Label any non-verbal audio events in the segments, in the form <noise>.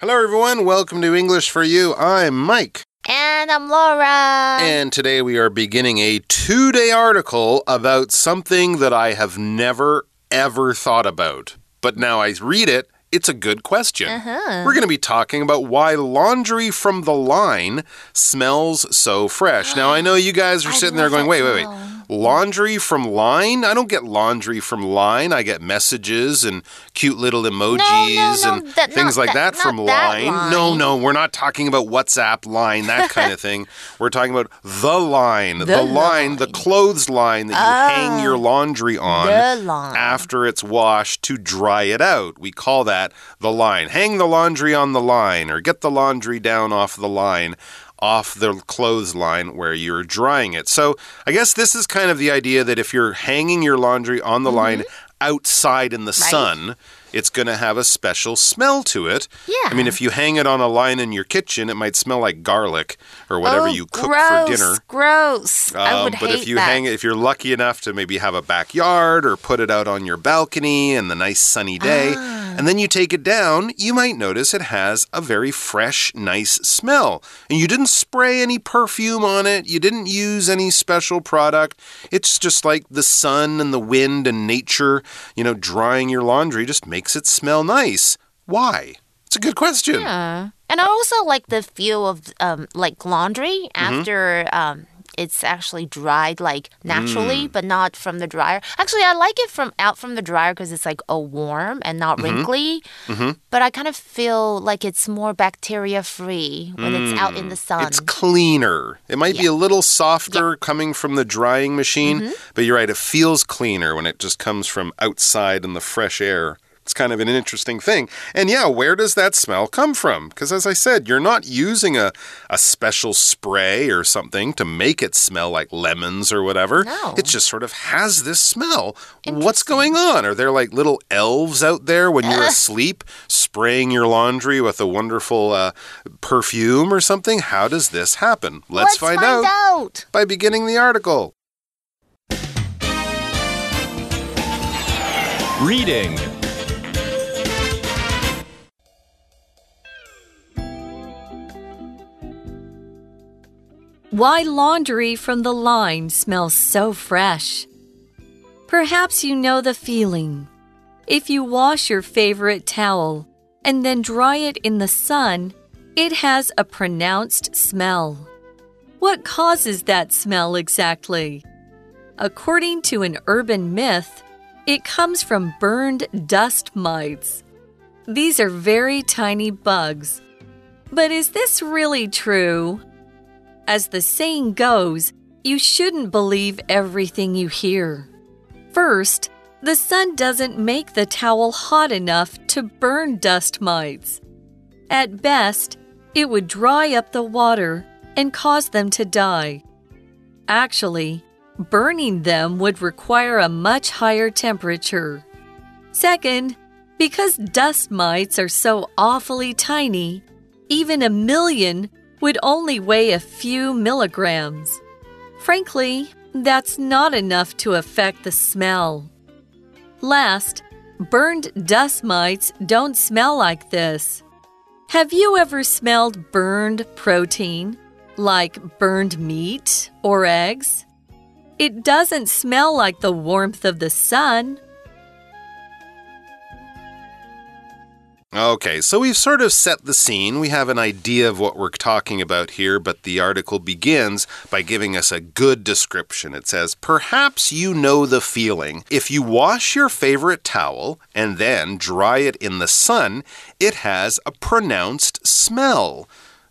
Hello, everyone. Welcome to English for You. I'm Mike. And I'm Laura. And today we are beginning a two day article about something that I have never, ever thought about. But now I read it it's a good question. Uh -huh. We're going to be talking about why laundry from the line smells so fresh. now, I know you guys are <gasps> sitting there going, wait, wait, wait. Laundry from line? I don't get laundry from line. I get messages and cute little emojis no, no, no, and that, things like that, that from that line. line. No, no, we're not talking about WhatsApp line, that <laughs> kind of thing. We're talking about the line, the, the line, line, the clothes line that you oh, hang your oh, laundry on after it's washed to dry it out. We call that the line. Hang the laundry on the line or get the laundry down off the line off the clothesline where you're drying it. So, I guess this is kind of the idea that if you're hanging your laundry on the mm -hmm. line outside in the right. sun, it's going to have a special smell to it. Yeah. I mean, if you hang it on a line in your kitchen, it might smell like garlic or whatever oh, you cook gross, for dinner. Gross. Um, I would but hate if you that. hang it, if you're lucky enough to maybe have a backyard or put it out on your balcony in the nice sunny day, ah. And then you take it down, you might notice it has a very fresh, nice smell. And you didn't spray any perfume on it, you didn't use any special product. It's just like the sun and the wind and nature, you know, drying your laundry just makes it smell nice. Why? It's a good question. Yeah. And I also like the feel of um, like laundry mm -hmm. after um, it's actually dried like naturally, mm. but not from the dryer. Actually, I like it from out from the dryer because it's like a warm and not mm -hmm. wrinkly. Mm -hmm. But I kind of feel like it's more bacteria free when it's out in the sun. It's cleaner. It might yeah. be a little softer yeah. coming from the drying machine, mm-hmm. but you're right. It feels cleaner when it just comes from outside in the fresh air. It's kind of an interesting thing. And yeah, where does that smell come from? Because as I said, you're not using a, a special spray or something to make it smell like lemons or whatever. No. It just sort of has this smell. What's going on? Are there like little elves out there when you're <laughs> asleep spraying your laundry with a wonderful uh, perfume or something? How does this happen? Let's, Let's find, find out, out by beginning the article. Reading Why laundry from the line smells so fresh? Perhaps you know the feeling. If you wash your favorite towel and then dry it in the sun, it has a pronounced smell. What causes that smell exactly? According to an urban myth, it comes from burned dust mites. These are very tiny bugs. But is this really true? As the saying goes, you shouldn't believe everything you hear. First, the sun doesn't make the towel hot enough to burn dust mites. At best, it would dry up the water and cause them to die. Actually, burning them would require a much higher temperature. Second, because dust mites are so awfully tiny, even a million would only weigh a few milligrams. Frankly, that's not enough to affect the smell. Last, burned dust mites don't smell like this. Have you ever smelled burned protein, like burned meat or eggs? It doesn't smell like the warmth of the sun. Okay, so we've sort of set the scene. We have an idea of what we're talking about here, but the article begins by giving us a good description. It says, Perhaps you know the feeling. If you wash your favorite towel and then dry it in the sun, it has a pronounced smell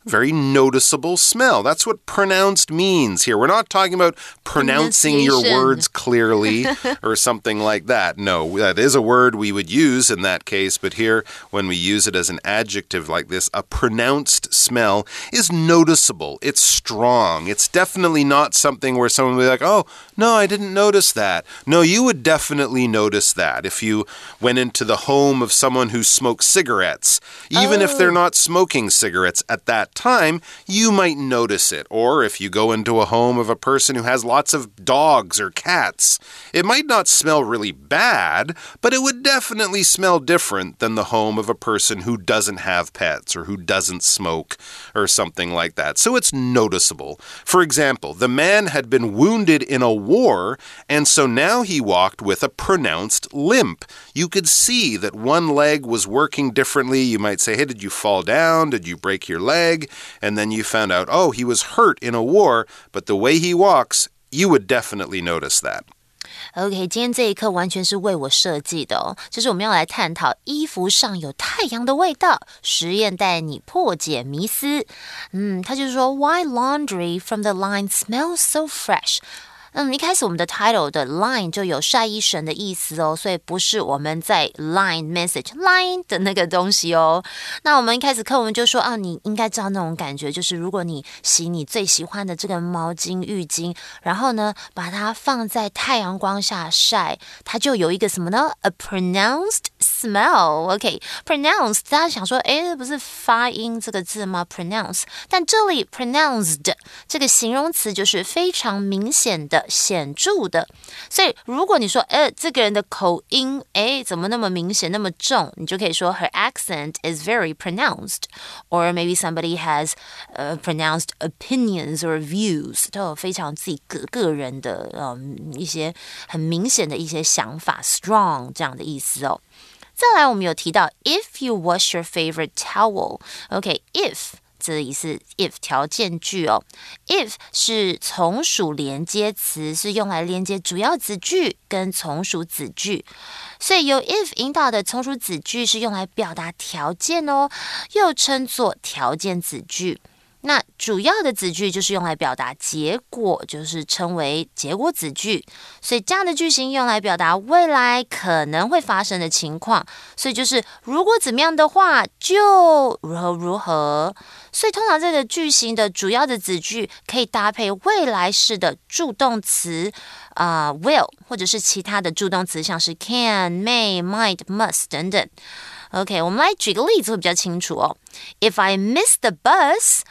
very noticeable smell. That's what pronounced means here. We're not talking about pronouncing your words clearly <laughs> or something like that. No, that is a word we would use in that case, but here, when we use it as an adjective like this, a pronounced smell is noticeable. It's strong. It's definitely not something where someone would be like, oh, no, I didn't notice that. No, you would definitely notice that if you went into the home of someone who smokes cigarettes, even oh. if they're oh. not smoking cigarettes at that time, you might notice it. Or if you go into a home of a person who has lots of dogs or cats, it might not smell really bad, but it would definitely smell different than the home of a person who doesn't have pets or who doesn't smoke or something like that. So it's noticeable. For example, the man had been wounded in a war, and so now he walked with a pronounced limp. You could see that one leg was working differently. You might say, Hey, did you fall down? Did you break your leg? And then you found out, Oh, he was hurt in a war, but the way he walks, you would definitely notice that. OK，今天这一课完全是为我设计的哦，就是我们要来探讨衣服上有太阳的味道，实验带你破解迷思。嗯，他就是说，Why laundry from the line smells so fresh？ 嗯，一开始我们的 title 的 line 就有晒衣绳的意思哦，所以不是我们在 line message line 的那个东西哦。那我们一开始课文就说啊，你应该知道那种感觉，就是如果你洗你最喜欢的这个毛巾、浴巾，然后呢把它放在太阳光下晒，它就有一个什么呢？A pronounced smell。OK，pronounced，大家想说，哎，不是发音这个字吗？pronounce，但这里 pronounced 这个形容词就是非常明显的。显着的，所以如果你说，哎，这个人的口音，哎，怎么那么明显，那么重，你就可以说，her accent is very pronounced，or maybe somebody has uh pronounced opinions or views，都有非常自己个个人的，嗯，一些很明显的一些想法，strong 这样的意思哦。再来，我们有提到，if you wash your favorite towel，OK，if。 这里是 if 条件句哦，if 是从属连接词，是用来连接主要子句跟从属子句，所以由 if 引导的从属子句是用来表达条件哦，又称作条件子句。那主要的子句就是用来表达结果，就是称为结果子句。所以这样的句型用来表达未来可能会发生的情况。所以就是如果怎么样的话，就如何如何。所以通常这个句型的主要的子句可以搭配未来式的助动词啊，will 或者是其他的助动词，像是 can、may、might、must 等等。OK，我们来举个例子会比较清楚哦。If I miss the bus。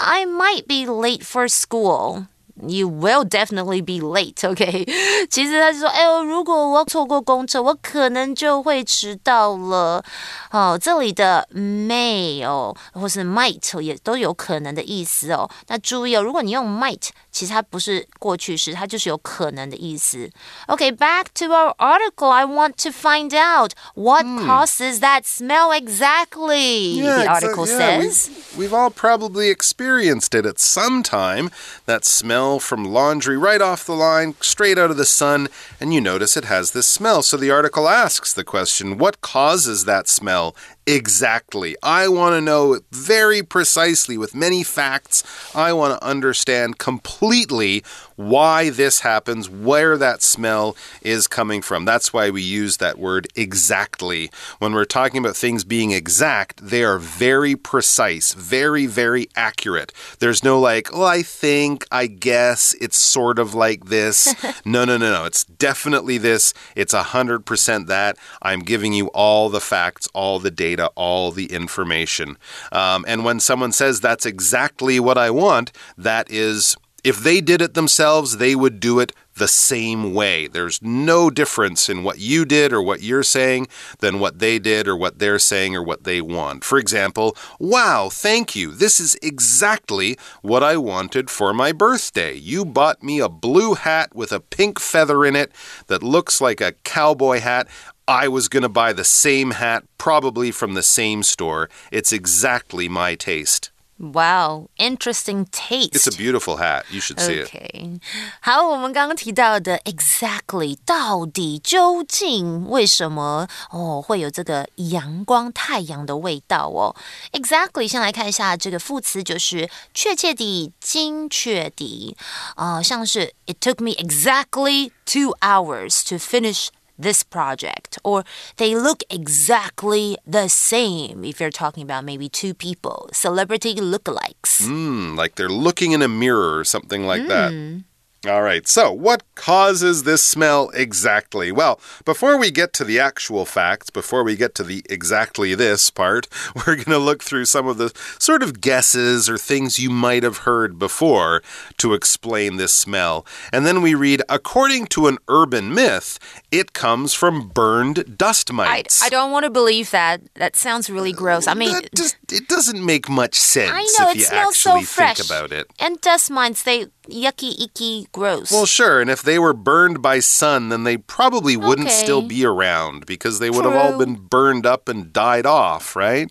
I might be late for school You will definitely be late, OK？其实他就说，哎呦，如果我错过公车，我可能就会迟到了。哦，这里的 <laughs> may 哦，或是 might 也都有可能的意思哦。那注意哦，如果你用 might，其实它不是过去式，它就是有可能的意思。OK，back to our article. I want to find out what causes that smell exactly. Yeah, the article exactly. says. we've, we've all probably experienced it at some time. That smell from laundry right off the line, straight out of the sun, and you notice it has this smell. So the article asks the question what causes that smell exactly? I want to know very precisely with many facts. I want to understand completely why this happens, where that smell is coming from. That's why we use that word exactly. When we're talking about things being exact, they are very precise, very, very accurate. There's no like, oh, I think, I guess, it's sort of like this. <laughs> no, no, no, no. It's definitely this. It's 100% that. I'm giving you all the facts, all the data, all the information. Um, and when someone says that's exactly what I want, that is if they did it themselves, they would do it the same way. There's no difference in what you did or what you're saying than what they did or what they're saying or what they want. For example, wow, thank you. This is exactly what I wanted for my birthday. You bought me a blue hat with a pink feather in it that looks like a cowboy hat. I was going to buy the same hat, probably from the same store. It's exactly my taste. Wow, interesting taste. It's a beautiful hat. You should see it. OK，好，我们刚刚提到的 exactly 到底究竟为什么哦会有这个阳光太阳的味道哦？Exactly，先来看一下这个副词，就是确切地、精确地啊、呃，像是 It took me exactly two hours to finish this project, or they look exactly the same if you're talking about maybe two people, celebrity lookalikes. Mm, like they're looking in a mirror or something like mm. that. All right, so what causes this smell exactly? Well, before we get to the actual facts, before we get to the exactly this part, <laughs> we're going to look through some of the sort of guesses or things you might have heard before to explain this smell. And then we read according to an urban myth, it comes from burned dust mites. I don't want to believe that. That sounds really gross. I mean, just, it doesn't make much sense I know if it you smells so fresh. think about it. And dust mites, they yucky, icky, gross. Well, sure. And if they were burned by sun, then they probably wouldn't Okay. still be around because they would have all been burned up and died off, right?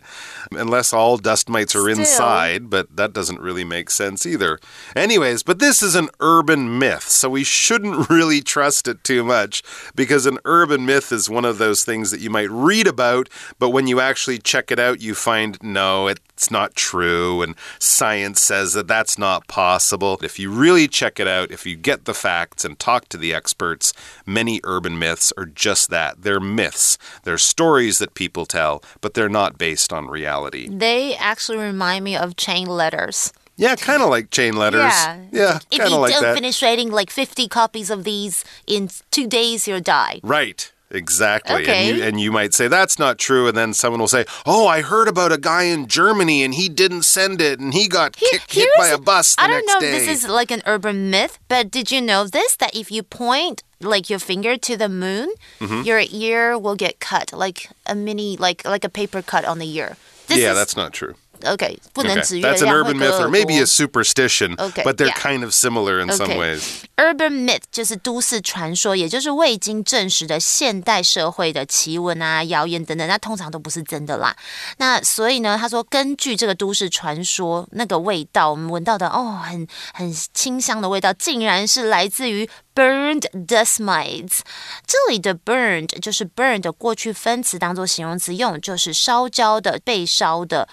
Unless all dust mites are Still. inside, but that doesn't really make sense either. Anyways, but this is an urban myth, so we shouldn't <laughs> really trust it too much because an urban myth is one of those things that you might read about, but when you actually check it out, you find no, it's not true, and science says that that's not possible. If you really check it out, if you get the facts and talk to the experts, many urban myths are just that. They're myths. They're stories that people tell, but they're not based on reality. they actually remind me of chain letters. Yeah, kind of like chain <laughs> letters. Yeah. Yeah, If kind you of like don't that. finish writing like 50 copies of these in two days, you'll die. Right. Exactly. Okay. And you and you might say that's not true and then someone will say, "Oh, I heard about a guy in Germany and he didn't send it and he got kicked, hit by a bus the I don't know day." if this is like an urban myth, but did you know this? That if you point like your finger to the moon, Mm-hmm. your ear will get cut, like a mini, like like a paper cut on the ear. This yeah, is, that's not true. okay. 不能 Okay. 指月 That's an 亮 urban 会 myth 割 or maybe 耳 a superstition, Okay, but they're yeah. kind of similar in some Okay. ways. Urban myth 就是都市传说，也就是未经证实的现代社会的奇闻啊、谣言等等，那通常都不是真的啦。那所以呢，他说根据这个都市传说，那个味道我们闻到的哦，很很清香的味道，竟然是来自于 burned dust mites。这里的 burned 就是 burned 的过去分词当做形容词用，就是烧焦的、被烧的。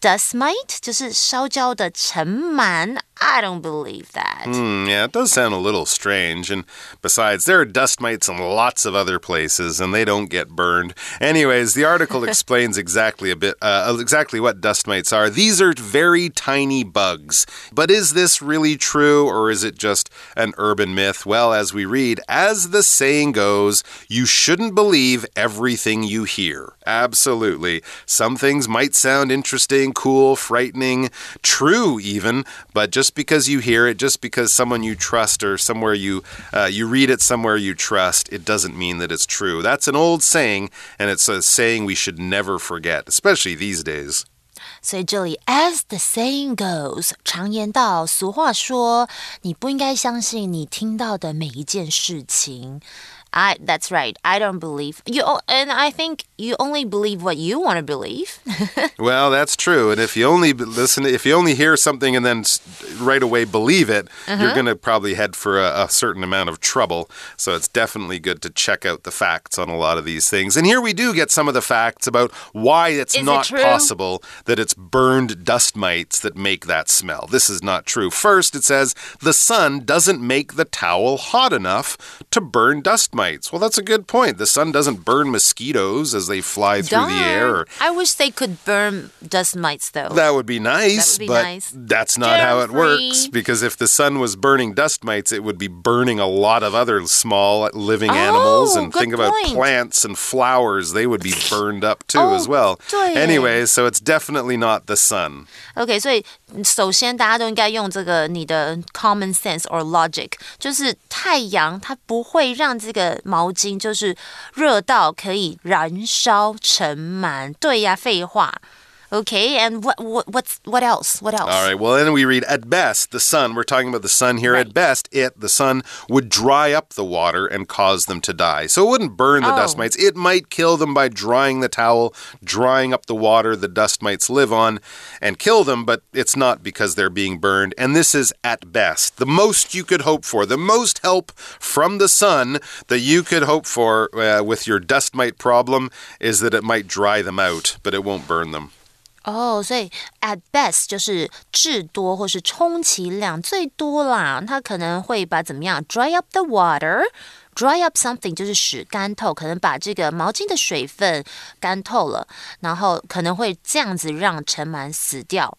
Dust mite 就是烧焦的尘螨。I don't believe that. Hmm, yeah, it does sound a little strange. And besides, there are dust mites in lots of other places, and they don't get burned. Anyways, the article <laughs> explains exactly a bit, uh, exactly what dust mites are. These are very tiny bugs. But is this really true, or is it just an urban myth? Well, as we read, as the saying goes, you shouldn't believe everything you hear. Absolutely. Some things might sound interesting, cool, frightening, true even, but just because you hear it, just because someone you trust or somewhere you uh, you read it somewhere you trust, it doesn't mean that it's true. That's an old saying, and it's a saying we should never forget, especially these days. 所以这里，as the saying goes，常言道，俗话说，你不应该相信你听到的每一件事情。 I that's right. I don't believe you, and I think you only believe what you want to believe. <laughs> Well, that's true. And if you only listen, if you only hear something and then right away believe it, you're uh-huh. going to probably head for a, a certain amount of trouble. So it's definitely good to check out the facts on a lot of these things. And here we do get some of the facts about why it's Is not true? possible that it's burned dust mites that make that smell. This is not true. First, it says the sun doesn't make the towel hot enough to burn dust mites. Well, that's a good point. The sun doesn't burn mosquitoes as they fly through the air or I wish they could burn dust mites though. that would be nice, That would be but nice. that's not how it Germ-free. works. Because if the sun was burning dust mites, it would be burning a lot of other small living animals. Oh, And good think about point. plants and flowers; they would be <laughs> burned up too Oh, as well. 对耶。 Anyway, so it's definitely not the sun. OK，所以首先大家都应该用这个你的 common sense or logic，就是太阳它不会让这个 毛巾就是热到可以燃烧尘螨。对呀，废话。OK，and、what what what's what else? What else? All right. Well, then we read at best the sun. We're talking about the sun here. At best, it the sun would dry up the water and cause them to die. So it wouldn't burn the dust Oh. mites. It might kill them by drying the towel, drying up the water the dust mites live on, and kill them. But it's not because they're being burned. And this is at best the most you could hope for, the most help from the sun that you could hope for uh, with your dust mite problem is that it might dry them out, but it won't burn them. 哦所以 at best 就是至多或是充其量最多啦，它可能会把怎么样 dry up the water。Dry up something 就是使干透，可能把这个毛巾的水分干透了，然后可能会这样子让尘螨死掉。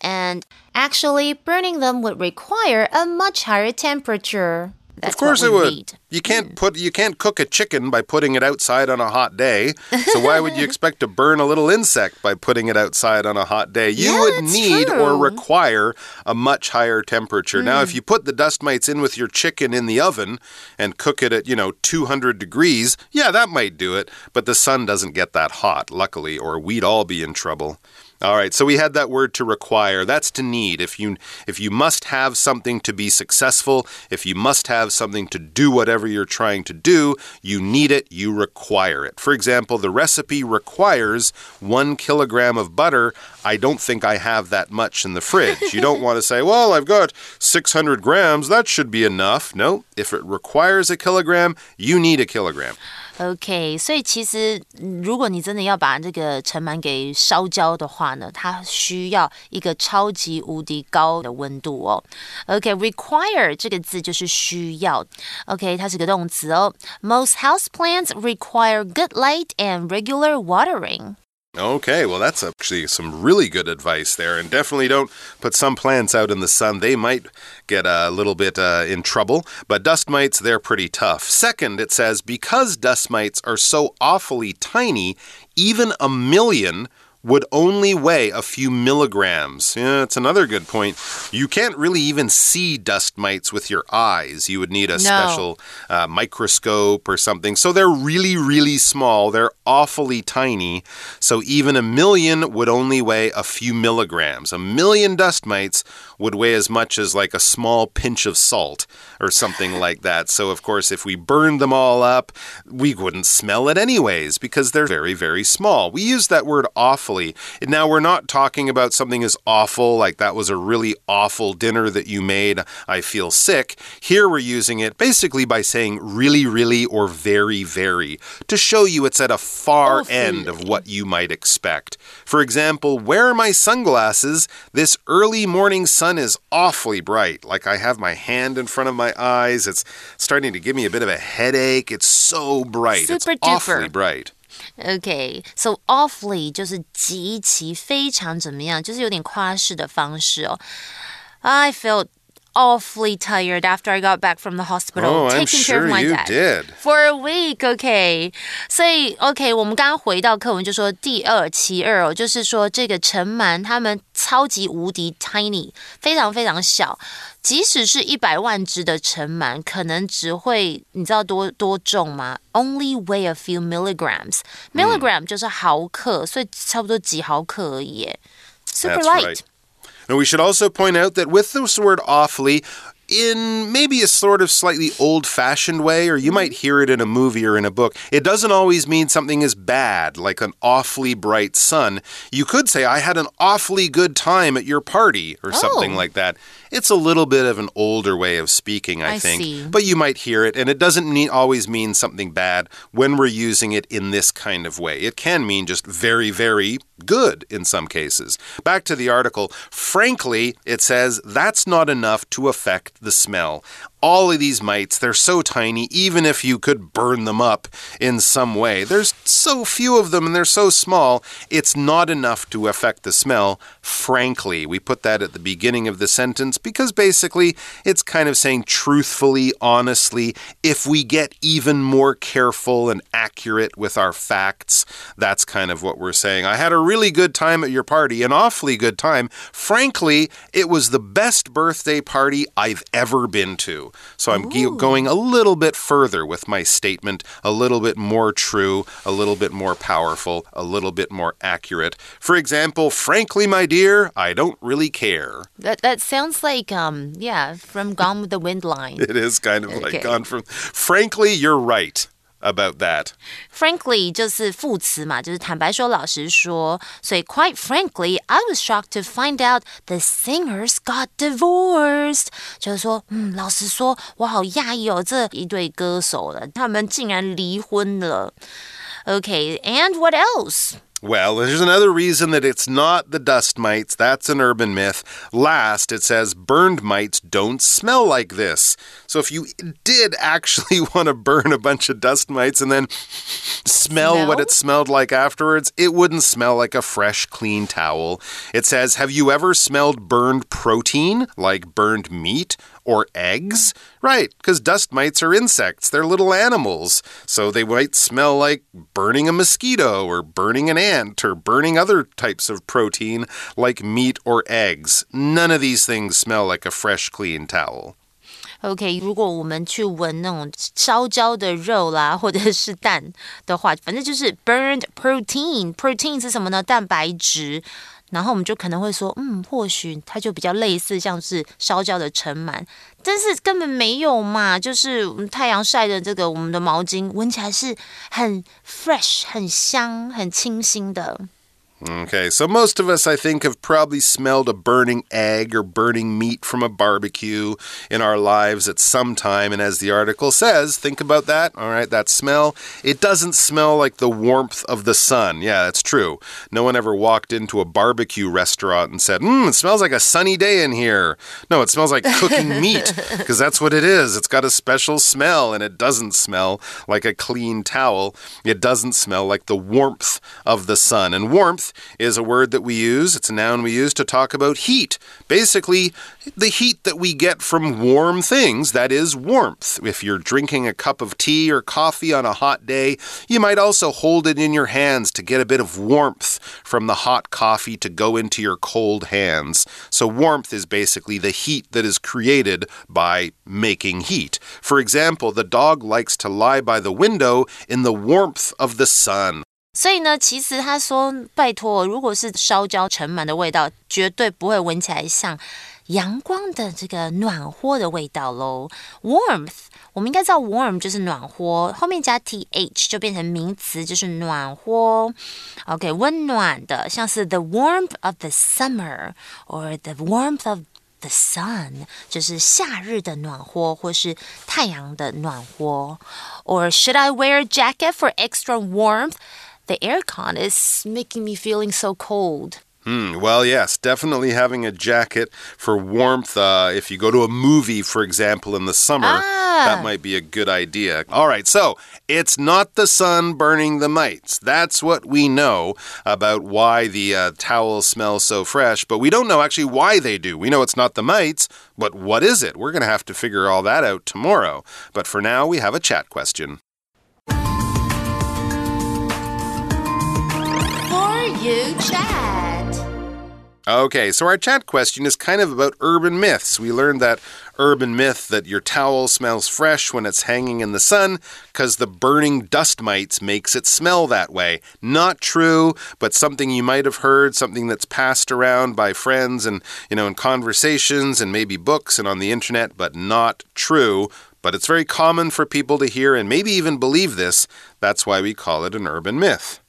and actually burning them would require a much higher temperature. That's of course what it we would. need. You can't put you can't cook a chicken by putting it outside on a hot day. So why would you <laughs> expect to burn a little insect by putting it outside on a hot day? You Yeah, would need or require a much higher temperature. Now Hmm. if you put the dust mites in with your chicken in the oven and cook it at, you know, 200 degrees, yeah, that might do it, but the sun doesn't get that hot, luckily, or we'd all be in trouble. All right, so we had that word to require. That's to need. If you if you must have something to be successful, if you must have something to do whatever you're trying to do, you need it, you require it. For example, the recipe requires one kilogram of butter. I don't think I have that much in the fridge. You don't want to say, <laughs> well, I've got 600 grams, that should be enough. No, if it requires a kilogram, you need a kilogram. OK，所以其实嗯如果你真的要把这个尘螨给烧焦的话呢，它需要一个超级无敌高的温度哦。OK，require、这个字就是需要。OK，它是个动词哦。Most houseplants require good light and regular watering. Okay, well, that's actually some really good advice there. And definitely don't put some plants out in the sun. They might get a little bit uh, in trouble. But dust mites, they're pretty tough. Second, it says because dust mites are so awfully tiny, even a million would only weigh a few milligrams. Yeah, that's another good point. You can't really even see dust mites with your eyes. You would need a No. special uh, microscope or something. So they're really, really small. They're awfully tiny. So even a million would only weigh a few milligrams. A million dust mites would weigh as much as like a small pinch of salt or something <laughs> like that. So, of course, if we burned them all up, we wouldn't smell it anyways because they're very, very small. We use that word awfully. Now, we're not talking about something as awful, like that was a really awful dinner that you made. I feel sick. Here we're using it basically by saying really, really, or very, very to show you it's at a far end of what you might expect. For example, where are my sunglasses? This early morning sun is awfully bright. Like I have my hand in front of my eyes. It's starting to give me a bit of a headache. It's so bright. Super it's awfully duper. bright. OK，so、awfully 就是极其非常怎么样，就是有点夸饰的方式哦。I felt awfully tired after I got back from the hospital, oh, taking sure care of my dad did. for a week. Okay，所以 OK，我们刚刚回到课文就说第二其二哦，就是说这个尘螨他们超级无敌 tiny，非常非常小。即使是一百万只的尘螨，可能只会你知道多多重吗？Only weigh a few milligrams. Milligram、嗯、就是毫克，所以差不多几毫克而已。Super light. Right. And we should also point out that with this word awfully, in maybe a sort of slightly old fashioned way, or you might hear it in a movie or in a book, it doesn't always mean something is bad, like an awfully bright sun. You could say, I had an awfully good time at your party, or something Oh. like that. It's a little bit of an older way of speaking, I, I think. see. But you might hear it, and it doesn't mean, always mean something bad when we're using it in this kind of way. It can mean just very, very good in some cases. Back to the article. Frankly, it says that's not enough to affect the smell. All of these mites, they're so tiny, even if you could burn them up in some way. There's so few of them and they're so small, it's not enough to affect the smell. Frankly, we put that at the beginning of the sentence because basically it's kind of saying truthfully, honestly, if we get even more careful and accurate with our facts, that's kind of what we're saying. I had a really good time at your party, an awfully good time. Frankly, it was the best birthday party I've ever been to. So I'm going a little bit further with my statement, a little bit more true, a little bit more powerful, a little bit more accurate. For example, frankly, my dear, I don't really care. That that sounds like um yeah from Gone with the Wind line. <laughs> It is kind of like Okay. gone from. Frankly, you're right about that. Frankly 就是副词嘛，就是坦白说、老实说。所以 quite frankly, I was shocked to find out the singers got divorced。就是说，嗯，老实说，我好讶异哦，这一对歌手了，他们竟然离婚了。Okay, and what else? Well, there's another reason that it's not the dust mites. That's an urban myth. Last, it says burned mites don't smell like this. So if you did actually <laughs> want to burn a bunch of dust mites and then smell, Smell? what it smelled like afterwards, it wouldn't smell like a fresh, clean towel. It says, Have you ever smelled burned protein, like burned meat? Or eggs? Right, because dust mites are insects. They're little animals. So they might smell like burning a mosquito or burning an ant or burning other types of protein like meat or eggs. None of these things smell like a fresh, clean towel. OK，如果我们去闻那种烧焦的肉啦，或者是蛋的话，反正就是 burned protein。protein 是什么呢？蛋白质。 然后我们就可能会说，嗯，或许它就比较类似，像是烧焦的尘螨，但是根本没有嘛。就是太阳晒的这个我们的毛巾，闻起来是很 fresh、很香、很清新的。Okay, so most of us, I think, have probably smelled a burning egg or burning meat from a barbecue in our lives at some time. And as the article says, think about that. All right, that smell. It doesn't smell like the warmth of the sun. Yeah, that's true. No one ever walked into a barbecue restaurant and said, Mmm, it smells like a sunny day in here. No, it smells like cooking <laughs> meat because that's what it is. It's got a special smell and it doesn't smell like a clean towel. It doesn't smell like the warmth of the sun. And warmth is a word that we use, it's a noun we use to talk about heat. Basically, the heat that we get from warm things, that is warmth. If you're drinking a cup of tea or coffee on a hot day, you might also hold it in your hands to get a bit of warmth from the hot coffee to go into your cold hands. So, warmth is basically the heat that is created by making heat. For example, the dog likes to lie by the window in the warmth of the sun. 所以呢，其实他说，拜托，如果是烧焦尘螨的味道，绝对不会闻起来像阳光的这个暖和的味道喽。Warmth，我们应该知道 warm 就是暖和，后面加 th 就变成名词，就是暖和。OK，温暖的，像是 the warmth of the summer or the warmth of the sun，就是夏日的暖和，或是太阳的暖和。Or should I wear a jacket for extra warmth? The aircon is making me feeling so cold. Hmm, well, yes, definitely having a jacket for warmth. Uh, if you go to a movie, for example, in the summer, Ah. that might be a good idea. All right, so it's not the sun burning the mites. That's what we know about why the uh, towels smell so fresh, but we don't know actually why they do. We know it's not the mites, but what is it? We're going to have to figure all that out tomorrow. But for now, we have a chat question. You chat. Okay, so our chat question is kind of about urban myths. We learned that urban myth that your towel smells fresh when it's hanging in the sun because the burning dust mites makes it smell that way. Not true, but something you might have heard, something that's passed around by friends and, you know, in conversations and maybe books and on the internet, but not true. But it's very common for people to hear and maybe even believe this. That's why we call it an urban myth.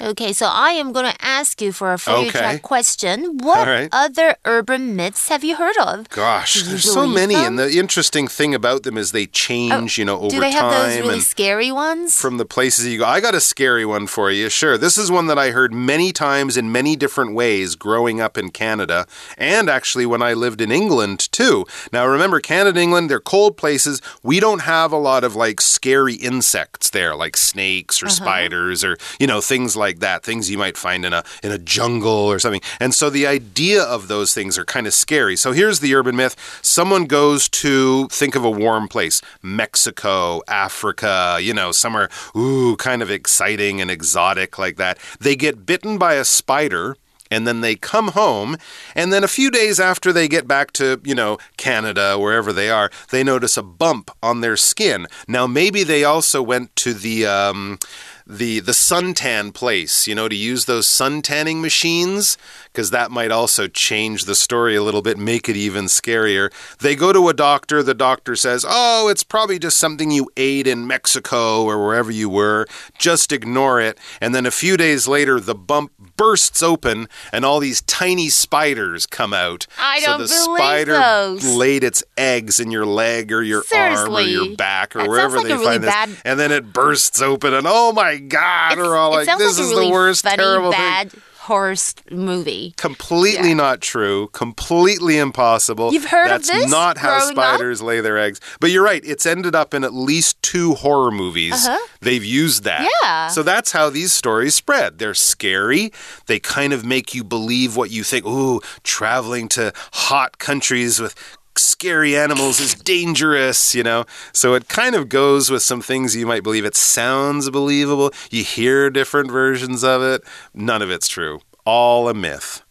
Okay, so I am going to ask you for a you Okay. question. What right. other urban myths have you heard of? Gosh, there's so many, them? and the interesting thing about them is they oh, change, you know, over time. Do they have those really scary ones? from the places you go. I got a scary one for you. Sure, this is one that I heard many times in many different ways growing up in Canada, and actually when I lived in England too. Now remember, Canada, and England, they're cold places. We don't have a lot of like scary insects there, like snakes or uh-huh. spiders or you know things like that. Things you might find in a in a jungle or something. And so the idea of those things are kind of scary. So here's the urban myth: someone goes to think of a warm place, Mexico, Africa, you know, somewhere ooh kind of exciting and exotic like that. They get bitten by a spider and then they come home and then a few days after they get back to you know canada wherever they are they notice a bump on their skin now maybe they also went to the um, the the suntan place, you know, to use those sun tanning machines because that might also change the story a little bit, make it even scarier. They go to a doctor. The doctor says, Oh, it's probably just something you ate in Mexico or wherever you were. Just ignore it. And then a few days later, the bump bursts open and all these tiny spiders come out. I so don't the believe spider those. laid its eggs in your leg or your arm or your back or That wherever like they really find this. bad- And then it bursts open and oh my god, It's- we're all like, this like is really the worst, funny, terrible thing. Horror movie. Completely Yeah. not true. Completely impossible. You've heard of this? That's not how growing up? spiders lay their eggs. But you're right. It's ended up in at least two horror movies. Uh-huh. They've used that. Yeah. So that's how these stories spread. They're scary. They kind of make you believe what you think. Ooh, traveling to hot countries with scary animals is dangerous, you know? So it kind of goes with some things you might believe. It sounds believable. You hear different versions of it. None of it's true. All a myth.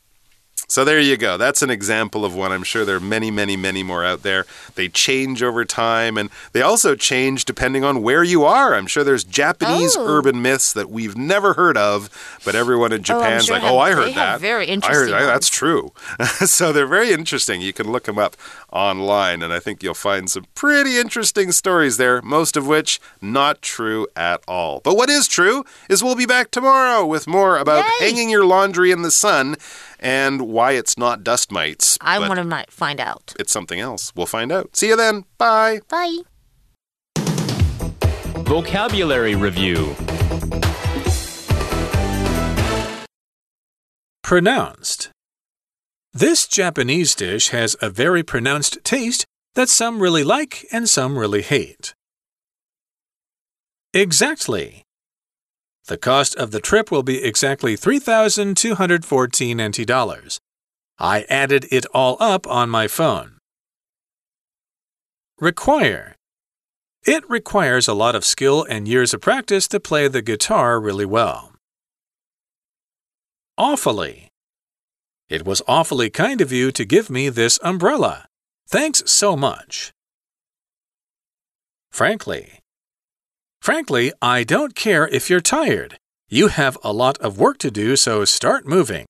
So there you go. That's an example of one. I'm sure there are many, many, many more out there. They change over time and they also change depending on where you are. I'm sure there's Japanese Oh. urban myths that we've never heard of, but everyone in Oh, Japan's sure like, have- "Oh, I heard that." very I heard interesting that's true. <laughs> so they're very interesting. You can look them up online and I think you'll find some pretty interesting stories there, most of which not true at all. But what is true is we'll be back tomorrow with more about Yay. hanging your laundry in the sun and why it's not dust mites. I want to find out. It's something else. We'll find out. See you then. Bye. Bye. Vocabulary Review Pronounced. This Japanese dish has a very pronounced taste that some really like and some really hate. Exactly. The cost of the trip will be exactly 3,214 NT dollars. I added it all up on my phone. Require. It requires a lot of skill and years of practice to play the guitar really well. Awfully. It was awfully kind of you to give me this umbrella. Thanks so much. Frankly. Frankly, I don't care if you're tired. You have a lot of work to do, so start moving.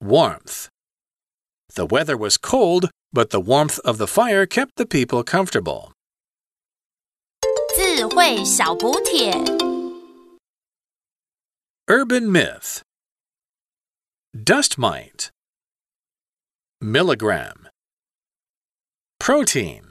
Warmth. The weather was cold, but the warmth of the fire kept the people comfortable. 智慧小补帖。 Urban myth. Dust mite. Milligram. Protein.